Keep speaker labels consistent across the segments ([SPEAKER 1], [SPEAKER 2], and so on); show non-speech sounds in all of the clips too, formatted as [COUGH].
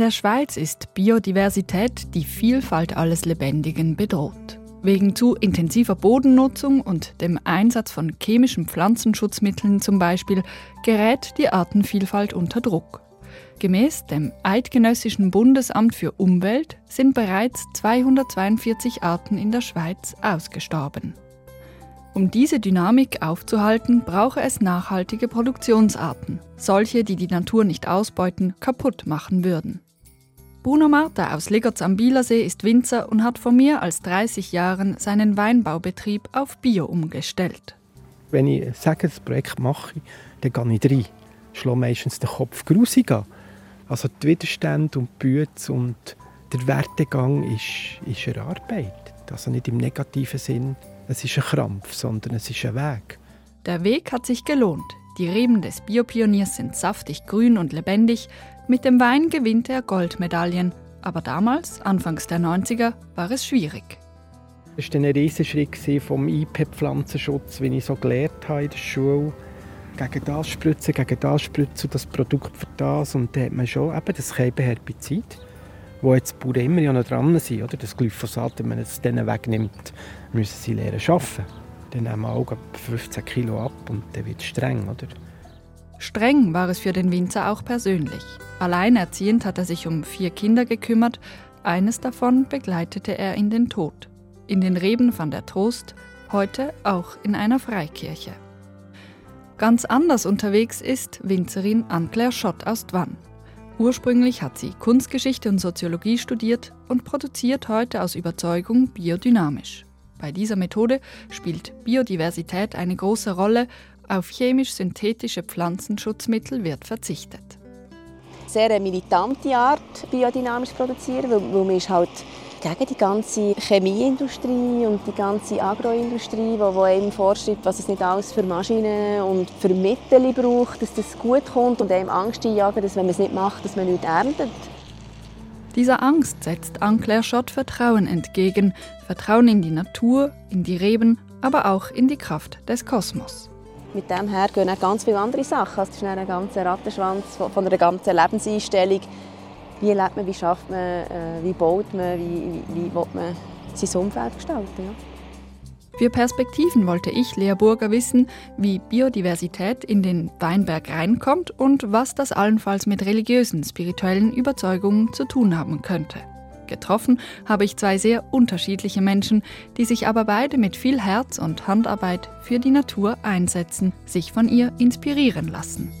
[SPEAKER 1] der Schweiz ist Biodiversität, die Vielfalt alles Lebendigen, bedroht. Wegen zu intensiver Bodennutzung und dem Einsatz von chemischen Pflanzenschutzmitteln zum Beispiel gerät die Artenvielfalt unter Druck. Gemäß dem Eidgenössischen Bundesamt für Umwelt sind bereits 242 Arten in der Schweiz ausgestorben. Um diese Dynamik aufzuhalten, brauche es nachhaltige Produktionsarten, solche, die die Natur nicht ausbeuten, kaputt machen würden. Bruno Marta aus Liggertz am Bielersee ist Winzer und hat vor mehr als 30 Jahren seinen Weinbaubetrieb auf Bio umgestellt.
[SPEAKER 2] Wenn ich sage, das Projekt mache, dann gehe ich rein. Ich schlage meistens den Kopf grusig an. Also die Widerstände und die Bütze und der Wertegang ist, ist erarbeitet. Also nicht im negativen Sinn, es ist ein Krampf, sondern es ist ein Weg.
[SPEAKER 1] Der Weg hat sich gelohnt. Die Reben des Biopioniers sind saftig grün und lebendig. Mit dem Wein gewinnt er Goldmedaillen. Aber damals, anfangs der 90er, war es schwierig.
[SPEAKER 2] Das war ein Riesenschritt vom IP-Pflanzenschutz, wie ich so gelernt habe in der Schule. Gegen das spritzen, gegen das spritzen, das Produkt für das. Und dann hat man schon eben das Herbizid, wo jetzt die Bauern immer noch dran sind. Oder? Das Glyphosat, wenn man es denen wegnimmt, müssen sie lernen arbeiten. Dann nehmen wir auch 15 Kilo ab und dann wird es streng. Oder?
[SPEAKER 1] Streng war es für den Winzer auch persönlich. Alleinerziehend hat er sich um vier Kinder gekümmert. Eines davon begleitete er in den Tod. In den Reben fand er Trost, heute auch in einer Freikirche. Ganz anders unterwegs ist Winzerin Anne-Claire Schott aus Dwann. Ursprünglich hat sie Kunstgeschichte und Soziologie studiert und produziert heute aus Überzeugung biodynamisch. Bei dieser Methode spielt Biodiversität eine große Rolle, auf chemisch-synthetische Pflanzenschutzmittel wird verzichtet.
[SPEAKER 3] Sehr eine militante Art, biodynamisch zu produzieren, weil, weil man ist halt gegen die ganze Chemieindustrie und die ganze Agroindustrie, die, die einem vorschreibt, was es nicht alles für Maschinen und für Mittel braucht, dass das gut kommt und einem Angst einjagen, dass wenn man es nicht macht, dass man nichts erntet.
[SPEAKER 1] Dieser Angst setzt Anne-Claire Schott Vertrauen entgegen. Vertrauen in die Natur, in die Reben, aber auch in die Kraft des Kosmos.
[SPEAKER 3] Mit dem her gehen auch ganz viele andere Sachen. Also das ist ein ganzer Rattenschwanz von einer ganzen Lebenseinstellung. Wie lebt man, wie schafft man, äh, wie baut man, wie, wie, wie will man sein Umfeld gestalten. Ja.
[SPEAKER 1] Für Perspektiven wollte ich, Lea Burger, wissen, wie Biodiversität in den Weinberg reinkommt und was das allenfalls mit religiösen, spirituellen Überzeugungen zu tun haben könnte. Getroffen habe ich zwei sehr unterschiedliche Menschen, die sich aber beide mit viel Herz und Handarbeit für die Natur einsetzen, sich von ihr inspirieren lassen.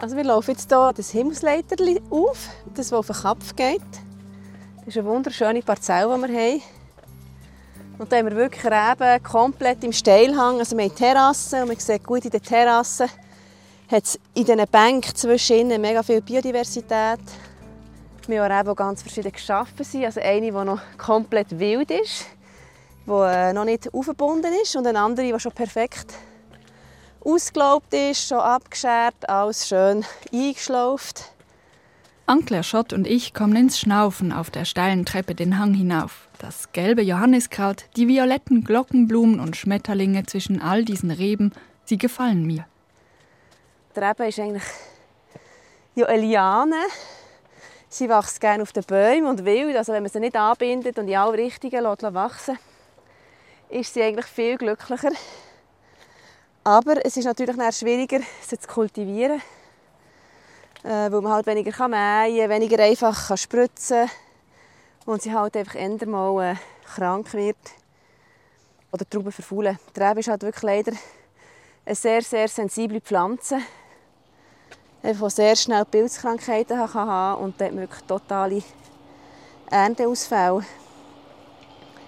[SPEAKER 3] Also wir laufen jetzt hier das Himmelsleiter auf, das, auf den Kopf geht. Das ist eine wunderschöne Parzelle, die wir haben. Und da haben wir wirklich Reben komplett im Steilhang. Also wir haben Terrassen und man sieht gut in der Terrasse hat es in diesen Bänken zwischen ihnen mega viel Biodiversität. Wir haben Reben, die ganz verschieden geschaffen sind. Also eine, die noch komplett wild ist, die äh, noch nicht aufgebunden ist und eine andere, die schon perfekt ausgelaubt ist, schon abgeschert, alles schön eingeschlauft.
[SPEAKER 1] Ankler Schott und ich kommen ins Schnaufen auf der steilen Treppe den Hang hinauf. Das gelbe Johanniskraut, die violetten Glockenblumen und Schmetterlinge zwischen all diesen Reben, sie gefallen mir.
[SPEAKER 3] Die Rebe ist eigentlich ja, eine Liane. Sie wächst gerne auf den Bäumen und wild. Also wenn man sie nicht anbindet und in alle Richtungen lässt wachsen ist sie eigentlich viel glücklicher. Aber es ist natürlich schwieriger, sie zu kultivieren, äh, weil man halt weniger kann mähen kann, weniger einfach kann spritzen kann und sie halt einfach eher mal äh, krank wird oder die Trauben verfaulen. Die Rebe ist halt wirklich leider eine sehr, sehr sensible Pflanze, die sehr schnell Pilzkrankheiten kann haben und dort wirklich totale Ernteausfälle.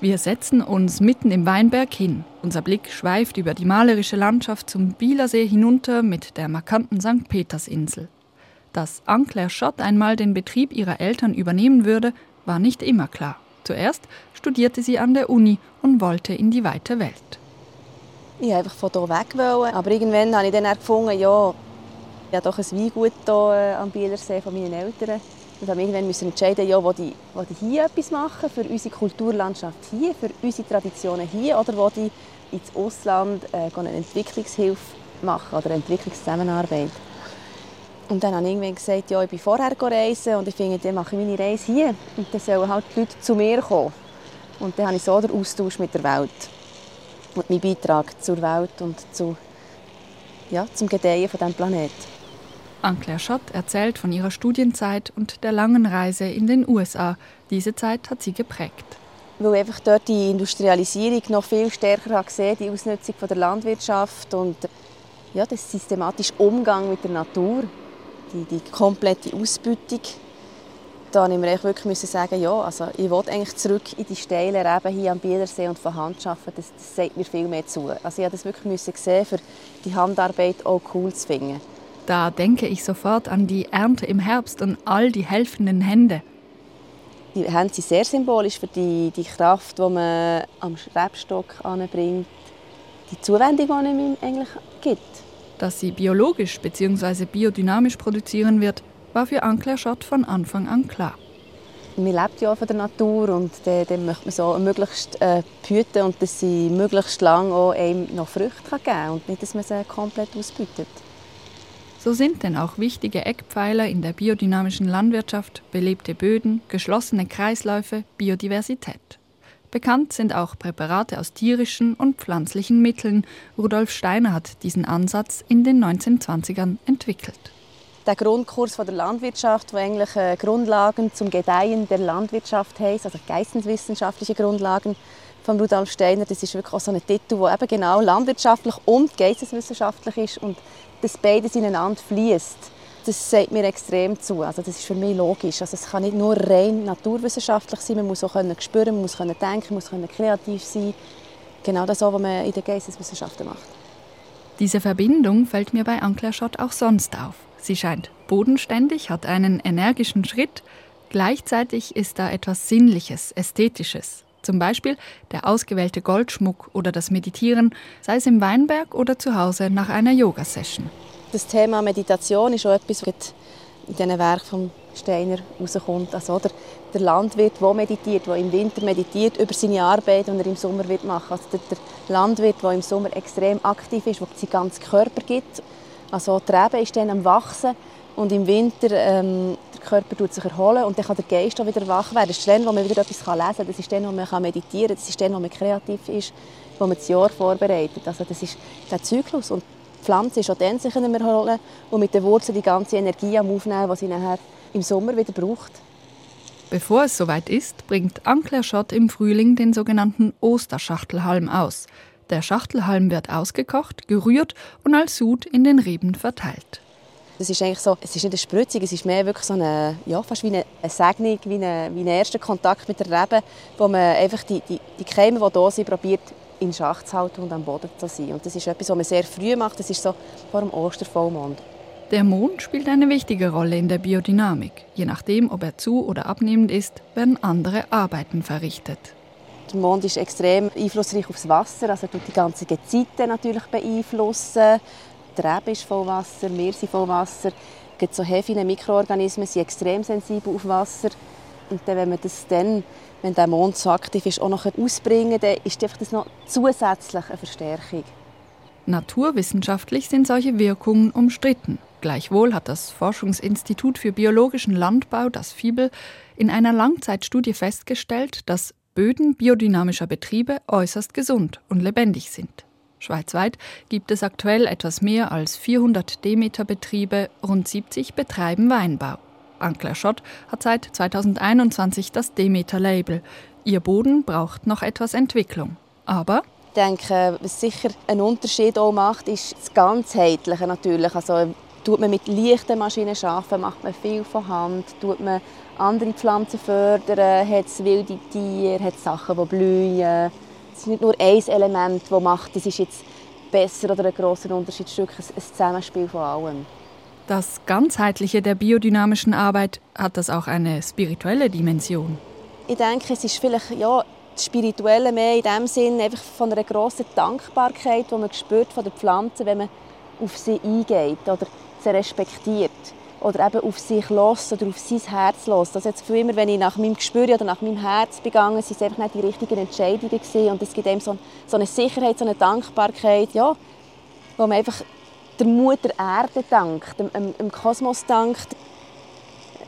[SPEAKER 1] Wir setzen uns mitten im Weinberg hin. Unser Blick schweift über die malerische Landschaft zum Bielersee hinunter mit der markanten St. Petersinsel. Dass Ankler Schott einmal den Betrieb ihrer Eltern übernehmen würde, war nicht immer klar. Zuerst studierte sie an der Uni und wollte in die weite Welt.
[SPEAKER 3] Ich wollte einfach von hier weg, aber irgendwann habe ich dann gefunden, ja, ich habe doch ein Weingut hier äh, am Bielersee von meinen Eltern. Und haben irgendwann müssen entscheiden, ja, will ich, will ich hier etwas machen für unsere Kulturlandschaft hier, für unsere Traditionen hier, oder will ich ins Ausland äh, eine Entwicklungshilfe machen oder Entwicklungszusammenarbeit. Und dann habe ich irgendwann gesagt, ja, ich bin vorher reisen und ich finde, dann mache ich meine Reise hier. Und dann sollen halt die Leute zu mir kommen. Und dann habe ich so den Austausch mit der Welt. Und meinen Beitrag zur Welt und zu, ja, zum Gedeihen von diesem Planeten.
[SPEAKER 1] Anne-Claire Schott erzählt von ihrer Studienzeit und der langen Reise in den USA. Diese Zeit hat sie geprägt.
[SPEAKER 3] Weil einfach dort die Industrialisierung noch viel stärker gesehen die Ausnutzung von der Landwirtschaft und ja, der systematische Umgang mit der Natur, die, die komplette Ausbeutung. Da musste ich wirklich sagen, ja, also ich will eigentlich zurück in die steilen Reben hier am Bielersee und von Hand arbeiten. Das, das sagt mir viel mehr zu. Also ich musste das wirklich sehen, für die Handarbeit auch cool zu finden.
[SPEAKER 1] Da denke ich sofort an die Ernte im Herbst und all die helfenden Hände.
[SPEAKER 3] Die Hände sind sehr symbolisch für die, die Kraft, die man am Rebstock anbringt. Die Zuwendung, die man ihm eigentlich gibt.
[SPEAKER 1] Dass sie biologisch bzw. biodynamisch produzieren wird, war für Ankler Schott von Anfang an klar.
[SPEAKER 3] Man lebt ja von der Natur und dann, dann möchte man so möglichst äh, behüten und dass sie möglichst lange auch einem noch Früchte geben kann und nicht, dass man sie komplett ausbeutet.
[SPEAKER 1] So sind denn auch wichtige Eckpfeiler in der biodynamischen Landwirtschaft belebte Böden, geschlossene Kreisläufe, Biodiversität. Bekannt sind auch Präparate aus tierischen und pflanzlichen Mitteln. Rudolf Steiner hat diesen Ansatz in den 1920ern entwickelt.
[SPEAKER 3] Der Grundkurs von der Landwirtschaft, wo eigentlich äh, Grundlagen zum Gedeihen der Landwirtschaft heißt, also geisteswissenschaftliche Grundlagen von Rudolf Steiner, das ist wirklich auch so ein Titel, der eben genau landwirtschaftlich und geisteswissenschaftlich ist und dass beides ineinander fließt, das sagt mir extrem zu. Also das ist für mich logisch. Also es kann nicht nur rein naturwissenschaftlich sein, man muss auch können spüren, man muss können denken, man muss können kreativ sein. Genau das, was man in den Geisteswissenschaften macht.
[SPEAKER 1] Diese Verbindung fällt mir bei Ankler Schott auch sonst auf. Sie scheint bodenständig, hat einen energischen Schritt, gleichzeitig ist da etwas Sinnliches, Ästhetisches. Zum Beispiel der ausgewählte Goldschmuck oder das Meditieren, sei es im Weinberg oder zu Hause nach einer Yoga-Session.
[SPEAKER 3] Das Thema Meditation ist auch etwas, was in diesem Werk von Steiner rauskommt. Also, der, der Landwirt, der meditiert, der im Winter meditiert über seine Arbeit, die er im Sommer wird machen Also der, der Landwirt, der im Sommer extrem aktiv ist, der seinen ganzen Körper gibt. Also die Rebe ist dann am Wachsen und im Winter ähm, Körper tut sich erholen und dann kann der Geist auch wieder wach werden. Das ist dann, wo man wieder etwas lesen kann. Das ist dann, wo man meditieren kann. Das ist dann, wo man kreativ ist, wo man das Jahr vorbereitet. Also das ist der Zyklus. Und die Pflanze ist auch dann sich erholen und mit den Wurzeln die ganze Energie am Aufnehmen, die sie nachher im Sommer wieder braucht.
[SPEAKER 1] Bevor es soweit ist, bringt Ankler Schott im Frühling den sogenannten Osterschachtelhalm aus. Der Schachtelhalm wird ausgekocht, gerührt und als Sud in den Reben verteilt.
[SPEAKER 3] Das ist eigentlich so, es ist nicht eine Spritzung, es ist mehr wirklich so eine, ja, fast wie eine, Segnung, wie, eine, wie ein erster Kontakt mit der Rebe, wo man einfach die, die, die Keime, die da sind, probiert in Schach zu halten und am Boden zu sein. Und das ist etwas, was man sehr früh macht, das ist so vor dem Ostervollmond.
[SPEAKER 1] Der Mond spielt eine wichtige Rolle in der Biodynamik. Je nachdem, ob er zu- oder abnehmend ist, werden andere Arbeiten verrichtet.
[SPEAKER 3] Der Mond ist extrem einflussreich aufs Wasser, also tut die ganze Gezeiten natürlich beeinflussen. Die Rebe ist voll Wasser, wir sind voll Wasser. Es so heftige Mikroorganismen sind extrem sensibel auf Wasser. Und dann, wenn man das dann, wenn der Mond so aktiv ist, auch noch ausbringen dann ist das noch zusätzlich eine Verstärkung.
[SPEAKER 1] Naturwissenschaftlich sind solche Wirkungen umstritten. Gleichwohl hat das Forschungsinstitut für biologischen Landbau, das FIBEL, in einer Langzeitstudie festgestellt, dass Böden biodynamischer Betriebe äußerst gesund und lebendig sind. Schweizweit gibt es aktuell etwas mehr als 400 Demeter-Betriebe, rund 70 betreiben Weinbau. Ankler Schott hat seit 2021 das Demeter-Label. Ihr Boden braucht noch etwas Entwicklung. Aber
[SPEAKER 3] ich denke, was sicher einen Unterschied auch macht, ist das Ganzheitliche natürlich. Also tut man mit leichten Maschinen arbeiten, macht man viel von Hand, tut man andere Pflanzen fördern, hat es wilde Tiere, hat Sachen, die blühen es ist nicht nur ein Element, das macht, das ist jetzt besser oder ein grosser Unterschied, ein Zusammenspiel von allem.
[SPEAKER 1] Das Ganzheitliche der biodynamischen Arbeit hat das auch eine spirituelle Dimension.
[SPEAKER 3] Ich denke, es ist vielleicht ja, das Spirituelle mehr in dem Sinn einfach von einer grossen Dankbarkeit, die man spürt von den Pflanzen, wenn man auf sie eingeht oder sie respektiert. Oder eben auf sich los oder auf sein Herz los. Also jetzt immer, wenn ich nach meinem Gespür oder nach meinem Herz begangen, sind es einfach nicht die richtigen Entscheidungen gewesen. und es gibt eben so, so eine Sicherheit, so eine Dankbarkeit, ja, wo man einfach der Mutter Erde dankt, dem, dem, dem Kosmos dankt.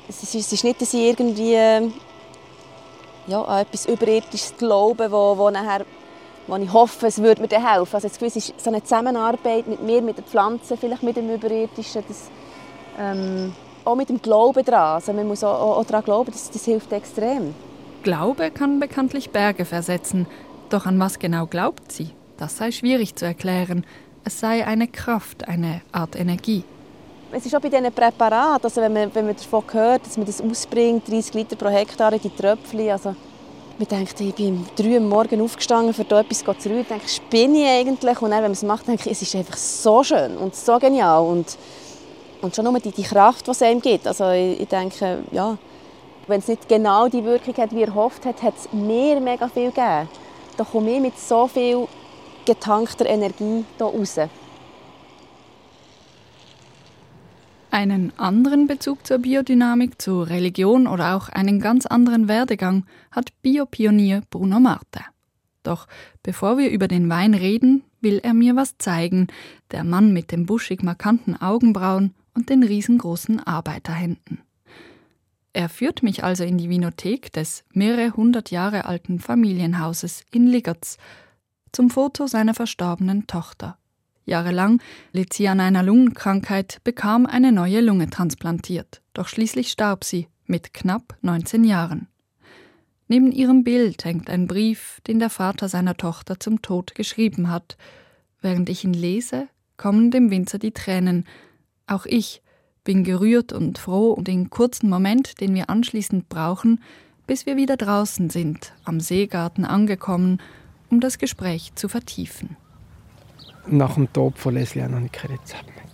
[SPEAKER 3] Es ist, es ist nicht, dass ich irgendwie ja, an etwas Überirdisches glaube, wo, wo nachher wo ich hoffe, es würde mir helfen. Also es ist so eine Zusammenarbeit mit mir, mit den Pflanzen, vielleicht mit dem Überirdischen, das, ähm, auch mit dem Glauben daran. Also man muss auch, auch, auch daran glauben, das, das hilft extrem.
[SPEAKER 1] Glaube kann bekanntlich Berge versetzen. Doch an was genau glaubt sie? Das sei schwierig zu erklären. Es sei eine Kraft, eine Art Energie.
[SPEAKER 3] Es ist auch bei diesen Präparaten, also wenn, man, wenn man davon hört, dass man das ausbringt, 30 Liter pro Hektar in die Tröpfchen, also man denkt, ich bin um 3 Uhr morgens aufgestanden, für da etwas zu rühren, denke ich, spinne ich eigentlich? Und dann, wenn man es macht, denke ich, es ist einfach so schön und so genial und und schon nur die, die Kraft, die es einem gibt. Also ich, ich denke, ja, wenn es nicht genau die Wirkung hat, wie er hofft hat, hat es mir mega viel gegeben. Da komme ich mit so viel getankter Energie hier raus.
[SPEAKER 1] Einen anderen Bezug zur Biodynamik, zur Religion oder auch einen ganz anderen Werdegang hat Biopionier Bruno Marte. Doch bevor wir über den Wein reden, will er mir was zeigen. Der Mann mit den buschig markanten Augenbrauen und den riesengroßen Arbeiterhänden. Er führt mich also in die Winothek des mehrere hundert Jahre alten Familienhauses in Ligertz zum Foto seiner verstorbenen Tochter. Jahrelang litt sie an einer Lungenkrankheit, bekam eine neue Lunge transplantiert, doch schließlich starb sie mit knapp 19 Jahren. Neben ihrem Bild hängt ein Brief, den der Vater seiner Tochter zum Tod geschrieben hat. Während ich ihn lese, kommen dem Winzer die Tränen, auch ich bin gerührt und froh um den kurzen Moment, den wir anschließend brauchen, bis wir wieder draußen sind, am Seegarten angekommen, um das Gespräch zu vertiefen.
[SPEAKER 2] Nach dem Tod von Leslie habe ich kein Rezept mehr.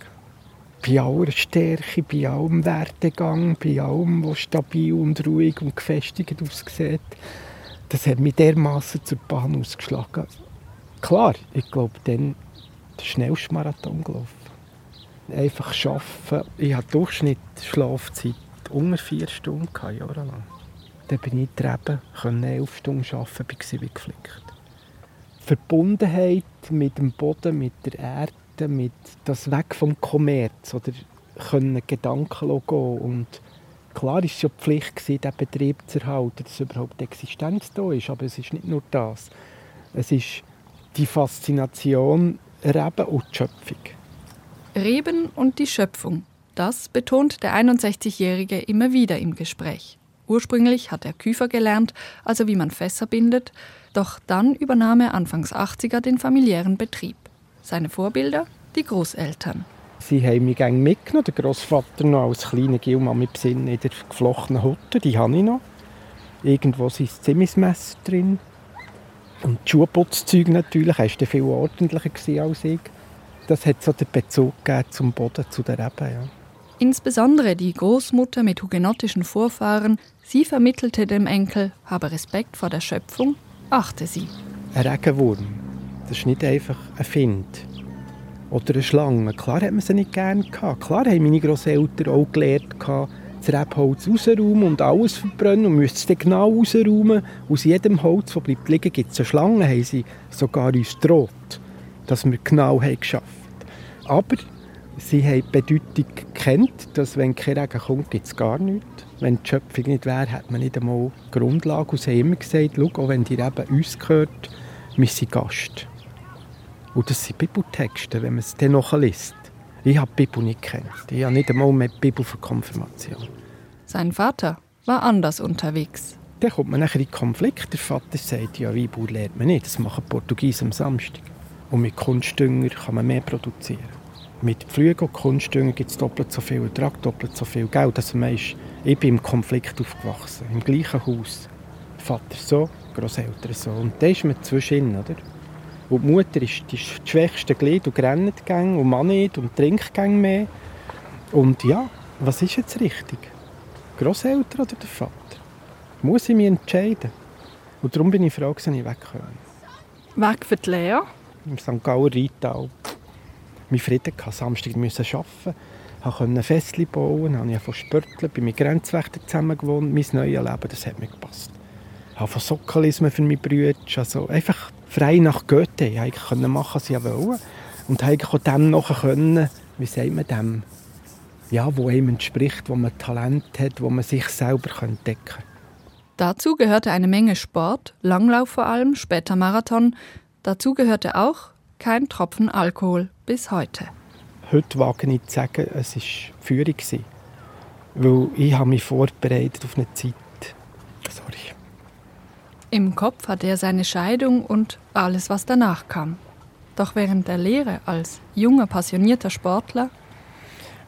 [SPEAKER 2] Bei aller Stärke, bei allem Werdegang, bei allem, was stabil und ruhig und gefestigt aussieht, das hat mich dermaßen zur Bahn ausgeschlagen. Klar, ich glaube, dann der schnellste Marathon gelaufen einfach arbeiten. Ich hatte Durchschnitt Schlafzeit unter vier Stunden jahrelang. Dann bin ich getrieben, konnte elf Stunden arbeiten, war wie geflickt. Verbundenheit mit dem Boden, mit der Erde, mit das Weg vom Kommerz oder können Gedanken gehen und klar war es schon Pflicht den Betrieb zu erhalten, dass überhaupt Existenz da ist, aber es ist nicht nur das. Es ist die Faszination Reben und die Schöpfung.
[SPEAKER 1] Reben und die Schöpfung. Das betont der 61-Jährige immer wieder im Gespräch. Ursprünglich hat er Küfer gelernt, also wie man Fässer bindet, doch dann übernahm er anfangs 80er den familiären Betrieb. Seine Vorbilder? Die Großeltern.
[SPEAKER 2] Sie haben mich gerne mitgenommen, der Großvater noch als kleiner Gilmann mit Sinn in der geflochtenen Hutte, die habe ich noch. Irgendwo sind Zimmismesser drin. Und die Schuhputzzeug natürlich, er war viel ordentlicher als ich das hat so den Bezug zum Boden, zu der Rebe. Ja.
[SPEAKER 1] Insbesondere die Großmutter mit hugenottischen Vorfahren, sie vermittelte dem Enkel, habe Respekt vor der Schöpfung, achte sie.
[SPEAKER 2] Ein Regenwurm, das ist nicht einfach ein Find. Oder eine Schlange. Klar hat man sie nicht gerne gehabt. Klar haben meine Großeltern auch gelernt, das Rebholz rausräumen und alles verbrennen und müsste es dann genau rausräumen. Aus jedem Holz, das bleibt liegen, gibt es eine Schlange, haben sie sogar uns droht, dass wir genau haben geschafft aber sie haben die Bedeutung gekannt, dass wenn kein Regen kommt, gibt es gar nichts. Wenn die Schöpfung nicht wäre, hätte man nicht einmal Grundlage. Und sie haben immer gesagt, schau, auch wenn die Reben uns gehört, wir sind Gast. Und das sind Bibeltexte, wenn man es dann noch liest. Ich habe die Bibel nicht gekannt. Ich habe nicht einmal mehr die Bibel für Konfirmation.
[SPEAKER 1] Sein Vater war anders unterwegs.
[SPEAKER 2] Dann kommt man nachher in Konflikt. Der Vater sagt, ja, Weibu lernt man nicht, das machen Portugiesen am Samstag. Und mit Kunstdünger kann man mehr produzieren. Mit Flügen und Kunstdünger gibt es doppelt so viel Ertrag, doppelt so viel Geld. Also man ist, ich bin im Konflikt aufgewachsen, im gleichen Haus. Vater so, Großeltern so. Und da ist man zwischen oder? Und die Mutter ist das schwächste Glied und rennt gern und man nicht und trinkt gern mehr. Und ja, was ist jetzt richtig? Großeltern oder der Vater? Muss ich mich entscheiden? Und darum bin ich froh, dass ich wegkomme.
[SPEAKER 1] Weg für die Lehre?
[SPEAKER 2] Im St. Gauer Rheintal meinen Frieden gehabt, Samstag müssen arbeiten. Ich konnte Fässchen bauen, habe von Spörteln, bei meinen Grenzwächtern zusammen gewohnt. Mein neues Leben, das hat mir gepasst. Ich habe von Sozialismus für meine Brüder, also einfach frei nach Goethe. Ich konnte machen, was ich wollte. Und eigentlich auch dem nachher können, wie sagt man dem, ja, wo einem entspricht, wo man Talent hat, wo man sich selber entdecken kann.
[SPEAKER 1] Dazu gehörte eine Menge Sport, Langlauf vor allem, später Marathon. Dazu gehörte auch kein Tropfen Alkohol bis heute.
[SPEAKER 2] Heute wage ich zu sagen, es war Führung. Weil ich habe mich vorbereitet auf eine Zeit. Sorry.
[SPEAKER 1] Im Kopf hatte er seine Scheidung und alles, was danach kam. Doch während der Lehre als junger, passionierter Sportler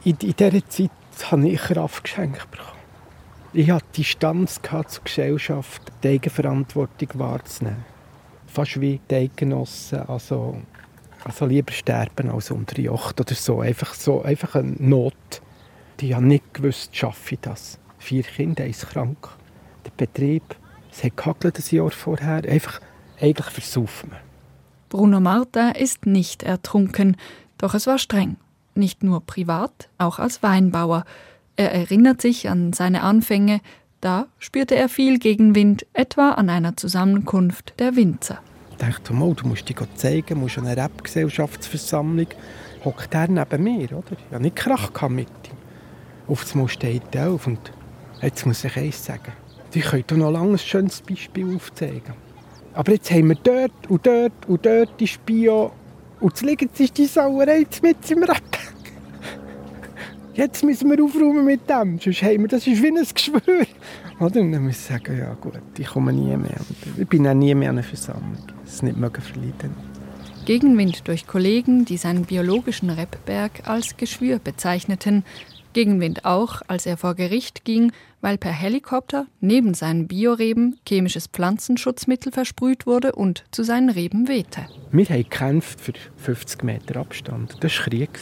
[SPEAKER 2] in, in dieser Zeit habe ich Kraft geschenkt bekommen. Ich hatte Distanz zur Gesellschaft, die Eigenverantwortung wahrzunehmen. Fast wie die Eigenossen, also, also lieber sterben als unterjocht oder so. Einfach, so. einfach eine Not. Die haben nicht gewusst, schaffe ich das. Vier Kinder, eins krank. Der Betrieb, es hat gehagelt ein Jahr vorher. Einfach, eigentlich versaufen wir.
[SPEAKER 1] Bruno Marta ist nicht ertrunken, doch es war streng nicht nur privat, auch als Weinbauer. Er erinnert sich an seine Anfänge, da spürte er viel Gegenwind, etwa an einer Zusammenkunft der Winzer.
[SPEAKER 2] Ich dachte, mal, du musst dich zeigen, musst an einer Rap-Gesellschaftsversammlung. Hockt er neben mir, oder? Ich hatte nicht Krach mit ihm. Auf das Mal steht er auf und jetzt muss ich eins sagen. Ich könnte noch lange ein schönes Beispiel aufzeigen. Aber jetzt haben wir dort und dort und dort die Bio und jetzt liegt ist die Sauerei mit im Rap. [LAUGHS] Jetzt müssen wir aufräumen mit dem, sonst haben wir, das ist wie ein Geschwür. Oder? Und dann muss ich sagen, ja gut, ich komme nie mehr. ich bin auch nie mehr an einer Versammlung. Ist nicht mögen verleiden.
[SPEAKER 1] Gegenwind durch Kollegen, die seinen biologischen Rebberg als Geschwür bezeichneten. Gegenwind auch, als er vor Gericht ging, weil per Helikopter neben seinen Bioreben chemisches Pflanzenschutzmittel versprüht wurde und zu seinen Reben wehte.
[SPEAKER 2] Wir haben gekämpft für 50 Meter Abstand. Das war Krieg,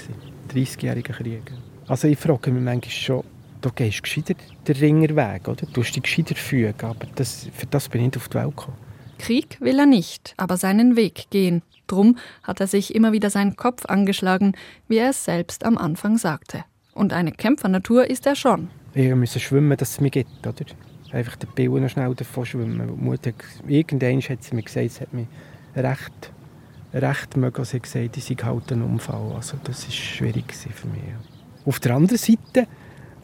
[SPEAKER 2] 30-jähriger Krieg. Also ich frage mich manchmal schon, du gehst gescheiter den Ringerweg, oder? Du musst dich gescheiter fügen, aber das, für das bin ich nicht auf die Welt gekommen.
[SPEAKER 1] Krieg will er nicht, aber seinen Weg gehen. Drum hat er sich immer wieder seinen Kopf angeschlagen, wie er es selbst am Anfang sagte. Und eine Kämpfernatur ist er schon.
[SPEAKER 2] Ich musste schwimmen, dass es mir geht, oder? Einfach den Pillen schnell davon schwimmen. Mutter, irgendwann hat sie mir gesagt, es hat mich recht, recht mögen. Sie gesagt, ich sei halt ein Unfall. Also das war schwierig für mich. Auf der anderen Seite,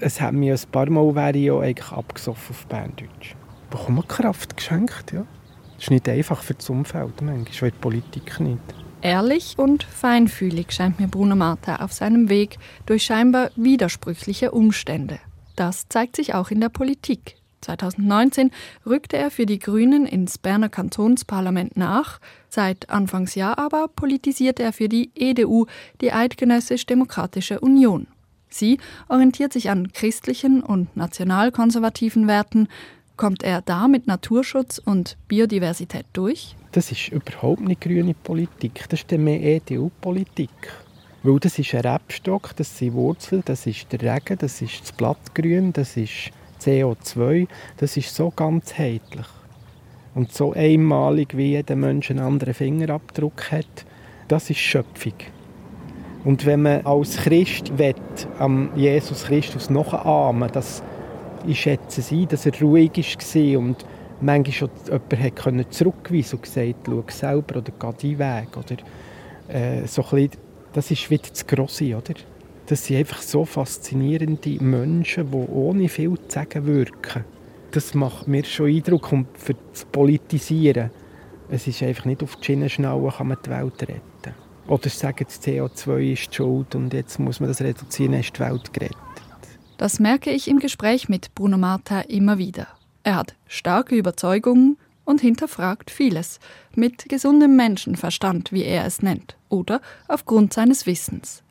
[SPEAKER 2] es hat mir ein paar Mal wäre ich ja eigentlich abgesoffen auf Berndeutsch. Bekomme Kraft geschenkt, ja. Das ist nicht einfach für das Umfeld, manchmal, die Politik nicht.
[SPEAKER 1] Ehrlich und feinfühlig scheint mir Bruno Marta auf seinem Weg durch scheinbar widersprüchliche Umstände. Das zeigt sich auch in der Politik. 2019 rückte er für die Grünen ins Berner Kantonsparlament nach. Seit Anfangsjahr aber politisiert er für die EDU, die Eidgenössisch-Demokratische Union. Sie orientiert sich an christlichen und nationalkonservativen Werten. Kommt er da mit Naturschutz und Biodiversität durch?
[SPEAKER 2] Das ist überhaupt nicht grüne Politik, das ist mehr EDU-Politik. Weil das ist ein Rebstock, das sind Wurzeln, das ist der Regen, das ist das Blattgrün, das ist CO2, das ist so ganzheitlich. Und so einmalig, wie jeder Mensch einen anderen Fingerabdruck hat, das ist Schöpfung. Und wenn man als Christ will, am Jesus Christus nachahmen dass ich schätze sie, dass er ruhig war und manchmal schon jemand zurückweisen und gesagt, schau selber oder geh deinen Weg. Oder, äh, so bisschen, das ist wieder das Grosse, oder? Das sind einfach so faszinierende Menschen, die ohne viel zu sagen wirken. Das macht mir schon Eindruck, um für das Politisieren. Es ist einfach nicht auf die Schiene schnallen, kann man die Welt retten. Oder sagen, das CO2 ist die Schuld und jetzt muss man das reduzieren, ist die Welt gerettet.
[SPEAKER 1] Das merke ich im Gespräch mit Bruno Marta immer wieder. Er hat starke Überzeugungen und hinterfragt vieles, mit gesundem Menschenverstand, wie er es nennt, oder aufgrund seines Wissens.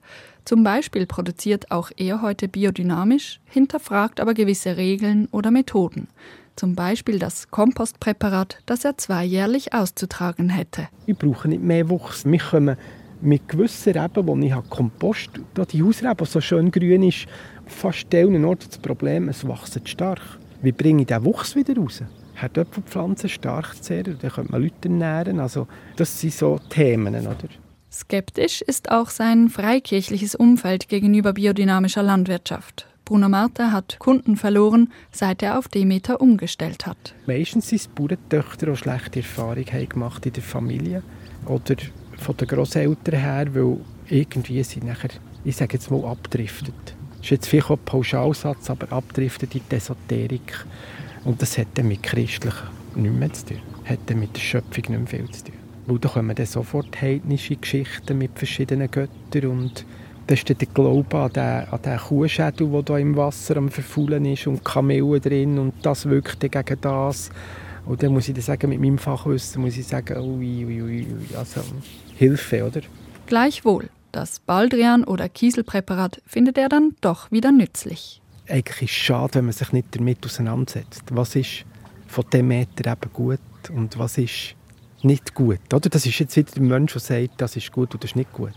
[SPEAKER 1] Zum Beispiel produziert auch er heute biodynamisch, hinterfragt aber gewisse Regeln oder Methoden. Zum Beispiel das Kompostpräparat, das er zweijährlich auszutragen hätte.
[SPEAKER 2] Ich brauche nicht mehr Wuchs. Wir kommen mit gewissen Reben, wo ich Kompost habe, die Hausrebe, die so schön grün ist, fast stellen Ort das Problem, es wächst stark. Wie bringe ich den Wuchs wieder raus? Hat Pflanzen stark zu zehren, dann könnte man Leute ernähren. Also, das sind so Themen, oder?
[SPEAKER 1] Skeptisch ist auch sein freikirchliches Umfeld gegenüber biodynamischer Landwirtschaft. Bruno Marta hat Kunden verloren, seit er auf Demeter umgestellt hat.
[SPEAKER 2] Meistens sind es Bauerntöchter, die schlechte Erfahrungen haben gemacht in der Familie oder von den Großeltern her, weil irgendwie sie nachher, ich sage jetzt mal, abdriftet. Das ist jetzt vielleicht auch ein Pauschalsatz, aber abdriftet in die Esoterik. Und das hat dann mit Christlichen nichts mehr zu tun. Hat mit der Schöpfung nicht mehr viel zu tun. Weil da kommen dann sofort heidnische Geschichten mit verschiedenen Göttern und das ist der Glaube an den, an den Kuhschädel, der da im Wasser am Verfaulen ist und Kamellen drin und das wirkt gegen das. Und dann muss ich dann sagen, mit meinem Fachwissen muss ich sagen, ui, ui, ui, also Hilfe, oder?
[SPEAKER 1] Gleichwohl, das Baldrian- oder Kieselpräparat findet er dann doch wieder nützlich.
[SPEAKER 2] Eigentlich ist es schade, wenn man sich nicht damit auseinandersetzt. Was ist von dem Meter eben gut und was ist nicht gut? Oder? Das ist jetzt wieder der Mensch, der sagt, das ist gut oder das ist nicht gut.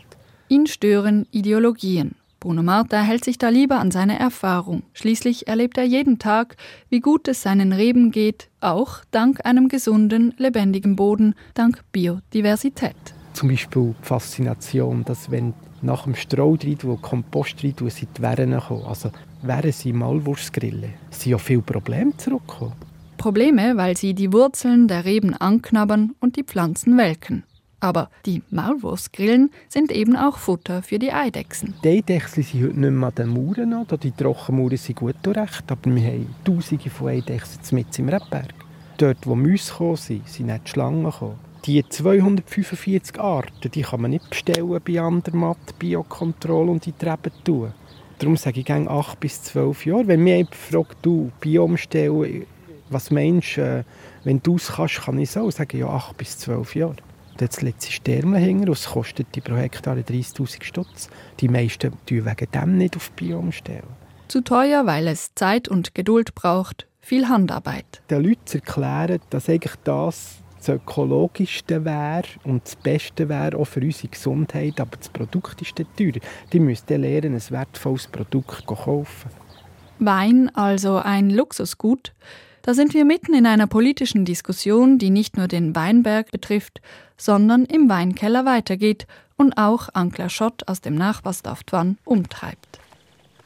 [SPEAKER 1] Ihn stören Ideologien. Bruno Marta hält sich da lieber an seine Erfahrung. Schließlich erlebt er jeden Tag, wie gut es seinen Reben geht, auch dank einem gesunden, lebendigen Boden, dank Biodiversität.
[SPEAKER 2] Zum Beispiel die Faszination, dass wenn nach dem Stroh rein, wo Kompost rein, sind die Wehren gekommen. Also wären sie Maulwurfsgrillen, sind ja viele Probleme zurückgekommen.
[SPEAKER 1] Probleme, weil sie die Wurzeln der Reben anknabbern und die Pflanzen welken. Aber die Maulwurfsgrillen sind eben auch Futter für die Eidechsen.
[SPEAKER 2] Die Eidechsen sind heute nicht mehr an den Mauern noch. Die Trockenmauern sind gut recht, aber wir haben Tausende von Eidechsen mit im Rebberg. Dort, wo Mäuse gekommen sind, sind nicht die Schlangen gekommen. Die 245 Arten die kann man nicht bestellen bei Andermatt, Biokontrolle und in die Reben tun. Darum sage ich gerne 8 bis 12 Jahre. Wenn mich jemand fragt, du, Bio umstellen, was meinst du, äh, wenn du es kannst, kann ich so sagen, ja, 8 bis 12 Jahre. Dort liegt Sterne hinter und es kostet die pro Hektar 30'000 Stutz. Die meisten tun wegen dem nicht auf Bio umstellen.
[SPEAKER 1] Zu teuer, weil es Zeit und Geduld braucht, viel Handarbeit.
[SPEAKER 2] Den Leuten zu erklären, dass eigentlich das das Ökologischste wäre und das Beste wäre auch für unsere Gesundheit, aber das Produkt ist teuer. Die müssten lernen, ein wertvolles Produkt zu kaufen.
[SPEAKER 1] Wein, also ein Luxusgut, da sind wir mitten in einer politischen Diskussion, die nicht nur den Weinberg betrifft, sondern im Weinkeller weitergeht und auch Ankler Schott aus dem Nachbarsdorf Twan umtreibt.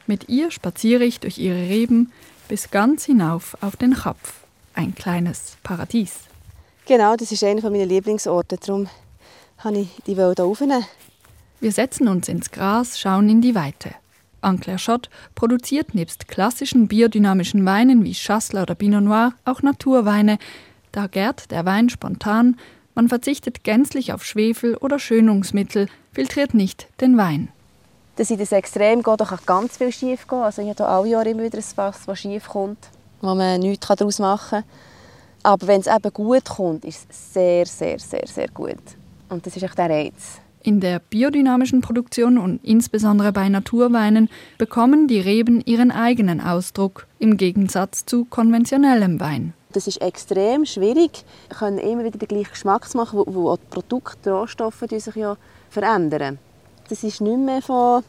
[SPEAKER 1] Mit ihr spaziere ich durch ihre Reben bis ganz hinauf auf den Kapf, ein kleines Paradies.
[SPEAKER 3] Genau, das ist einer meiner Lieblingsorte, darum habe ich die Welt aufnehmen.
[SPEAKER 1] Wir setzen uns ins Gras, schauen in die Weite. Anclair Schott produziert nebst klassischen biodynamischen Weinen wie Chasselas oder Pinot Noir auch Naturweine. Da gärt der Wein spontan, man verzichtet gänzlich auf Schwefel oder Schönungsmittel, filtriert nicht den Wein.
[SPEAKER 3] Das ist das Extrem geht, da kann ganz viel schief gehen. Also ich habe alle Jahre immer wieder ein Fass, das schief kommt, wo man nichts daraus machen kann. Aber wenn es eben gut kommt, ist es sehr, sehr, sehr, sehr gut. Und das ist echt der Reiz.
[SPEAKER 1] In der biodynamischen Produktion und insbesondere bei Naturweinen bekommen die Reben ihren eigenen Ausdruck im Gegensatz zu konventionellem Wein.
[SPEAKER 3] Das ist extrem schwierig. Wir können immer wieder den gleichen Geschmack machen, wo, wo die Produkte, Rohstoffe die sich ja verändern. Das ist nicht mehr von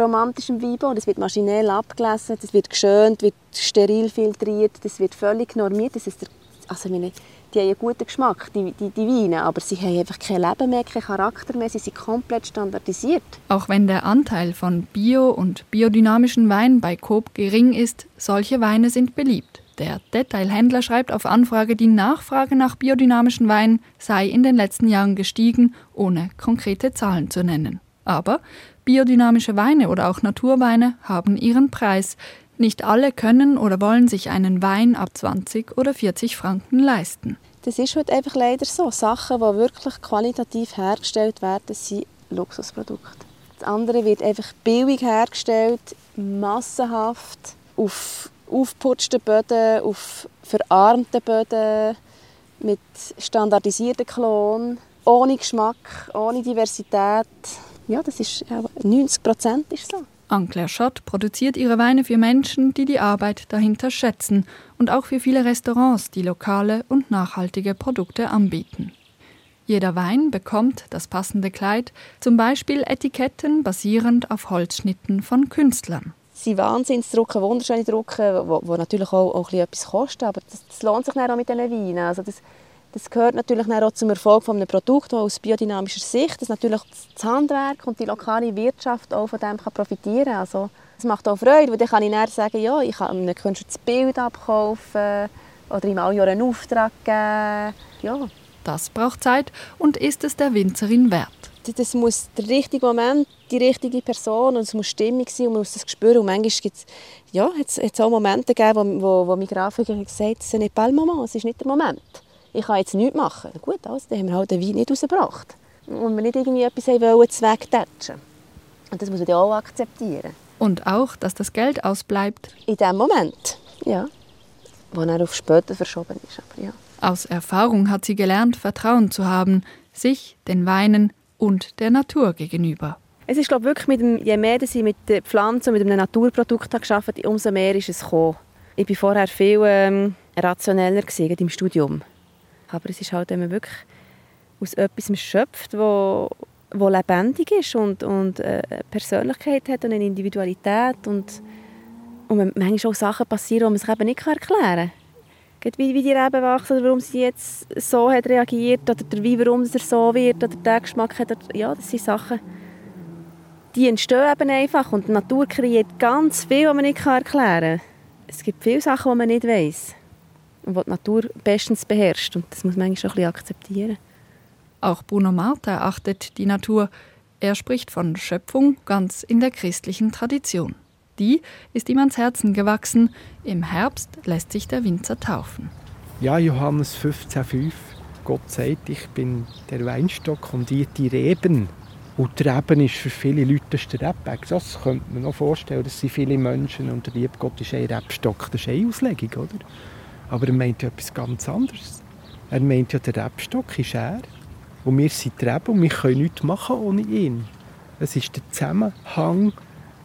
[SPEAKER 3] romantischem Weinbau. Das wird maschinell abgelesen, das wird geschönt, wird steril filtriert, das wird völlig normiert. Das ist der, also meine, die haben einen guten Geschmack, die, die, die Weine, aber sie haben einfach kein Leben mehr, keinen Charakter mehr, sie sind komplett standardisiert.
[SPEAKER 1] Auch wenn der Anteil von Bio- und biodynamischen Weinen bei Coop gering ist, solche Weine sind beliebt. Der Detailhändler schreibt auf Anfrage, die Nachfrage nach biodynamischen Weinen sei in den letzten Jahren gestiegen, ohne konkrete Zahlen zu nennen. Aber biodynamische Weine oder auch Naturweine haben ihren Preis. Nicht alle können oder wollen sich einen Wein ab 20 oder 40 Franken leisten.
[SPEAKER 3] Das ist heute einfach leider so. Sachen, die wirklich qualitativ hergestellt werden, sind Luxusprodukte. Das andere wird einfach billig hergestellt, massenhaft, auf aufgeputschten Böden, auf verarmten Böden, mit standardisierten Klonen, ohne Geschmack, ohne Diversität. Ja, das ist 90 Prozent ist so.
[SPEAKER 1] Anclair Schott produziert ihre Weine für Menschen, die die Arbeit dahinter schätzen und auch für viele Restaurants, die lokale und nachhaltige Produkte anbieten. Jeder Wein bekommt das passende Kleid, zum Beispiel Etiketten basierend auf Holzschnitten von Künstlern.
[SPEAKER 3] Sie Wahnsinnsdrucken, wunderschöne Drucken, wo, wo natürlich auch, auch etwas kosten, aber das, das lohnt sich dann auch mit diesen Weinen. Also das, Das gehört natürlich auch zum Erfolg eines Produkts aus biodynamischer Sicht, dass natürlich das Handwerk und die lokale Wirtschaft auch von dem kann profitieren kann. Also, das macht auch Freude, weil dann kann ich dann sagen, ja, ich kann einem Künstler das Bild abkaufen oder ihm auch einen Auftrag geben. Ja.
[SPEAKER 1] Das braucht Zeit und ist es der Winzerin wert.
[SPEAKER 3] Das muss der richtige Moment, die richtige Person und es muss stimmig sein und man muss das spüren. Und manchmal gibt es ja, auch Momente gegeben, wo, wo, wo mein Grafiker gesagt hat, es ist nicht der Moment, es ist nicht der Moment. Ich kann jetzt nichts machen. Gut, also, dann haben wir halt den Wein nicht rausgebracht. Und wir nicht irgendwie etwas wollen, wegtatschen. Und das muss man auch akzeptieren.
[SPEAKER 1] Und auch, dass das Geld ausbleibt.
[SPEAKER 3] In dem Moment, ja. Wo er auf später verschoben ist. Aber ja.
[SPEAKER 1] Aus Erfahrung hat sie gelernt, Vertrauen zu haben, sich, den Weinen und der Natur gegenüber.
[SPEAKER 3] Es ist glaube wirklich mit dem, je mehr ich mit den Pflanzen, mit einem Naturprodukt geschafft umso mehr ist es gekommen. Ich war vorher viel ähm, rationeller im Studium. Aber es ist halt, wenn man wirklich aus etwas schöpft, wo, wo lebendig ist und, und äh, Persönlichkeit hat und eine Individualität und, und manchmal auch Sachen passieren, die man sich eben nicht erklären kann. Wie, wie die Reben wachsen oder warum sie jetzt so hat reagiert oder wie, warum es so wird oder der Geschmack hat. Oder, ja, das sind Sachen, die entstehen eben einfach und die Natur kreiert ganz viel, was man nicht erklären kann. Es gibt viele Sachen, die man nicht weiß und die die Natur bestens beherrscht. Und das muss man eigentlich auch ein bisschen akzeptieren.
[SPEAKER 1] Auch Bruno Marta achtet die Natur. Er spricht von Schöpfung ganz in der christlichen Tradition. Die ist ihm ans Herzen gewachsen. Im Herbst lässt sich der Winzer taufen.
[SPEAKER 2] Ja, Johannes 15,5. Gott sagt, ich bin der Weinstock und ihr die Reben. Und die Reben ist für viele Leute der Rebberg. Das könnte man noch vorstellen, dass sie viele Menschen und der liebe Gott ist ein Rebstock. Das ist eine Auslegung, oder? Aber er meint ja etwas ganz anderes. Er meint ja, der Rebstock ist er. Und wir sind die Reben und wir können nichts machen ohne ihn. Es ist der Zusammenhang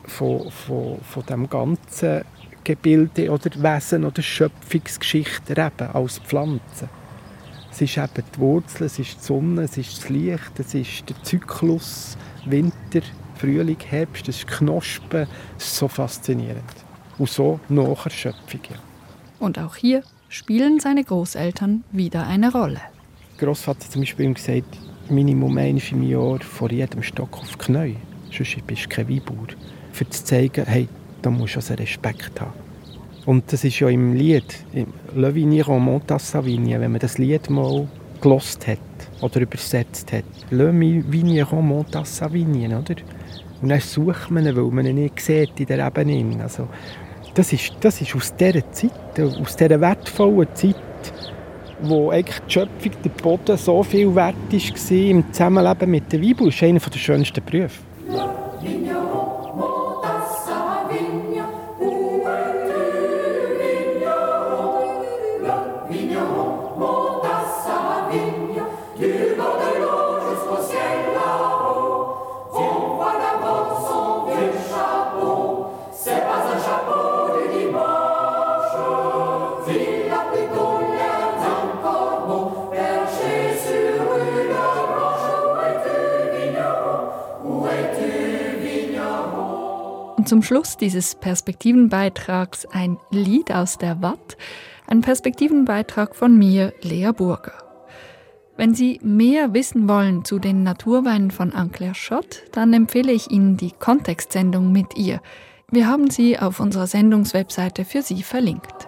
[SPEAKER 2] von, von, von dem ganzen Gebilde oder Wesen oder Schöpfungsgeschichte Reben als Pflanze. Es ist eben die Wurzel, es ist die Sonne, es ist das Licht, es ist der Zyklus, Winter, Frühling, Herbst, es ist Knospen. Es ist so faszinierend. Und so nachher Schöpfung. Ja.
[SPEAKER 1] Und auch hier spielen seine Großeltern wieder eine Rolle.
[SPEAKER 2] Großvater zum Beispiel gesagt, Minimum einmal im Jahr vor jedem Stock auf die Knie. Sonst bist du kein Weinbauer. Für zu zeigen, hey, da musst du also Respekt haben. Und das ist ja im Lied, Le Vigneron monta sa vigne, wenn man das Lied mal gelost hat oder übersetzt hat. Le Vigneron monta sa vigne, oder? Und dann sucht man ihn, weil man ihn nicht sieht in der Ebene. Also, das ist, das ist aus dieser Zeit, aus dieser wertvollen Zeit, wo eigentlich die Schöpfung, der Boden so viel wert war im Zusammenleben mit der Bibel, ist einer der schönsten Berufe.
[SPEAKER 1] Zum Schluss dieses Perspektivenbeitrags ein Lied aus der Watt, ein Perspektivenbeitrag von mir, Lea Burger. Wenn Sie mehr wissen wollen zu den Naturweinen von Anclair Schott, dann empfehle ich Ihnen die Kontextsendung mit ihr. Wir haben sie auf unserer Sendungswebseite für Sie verlinkt.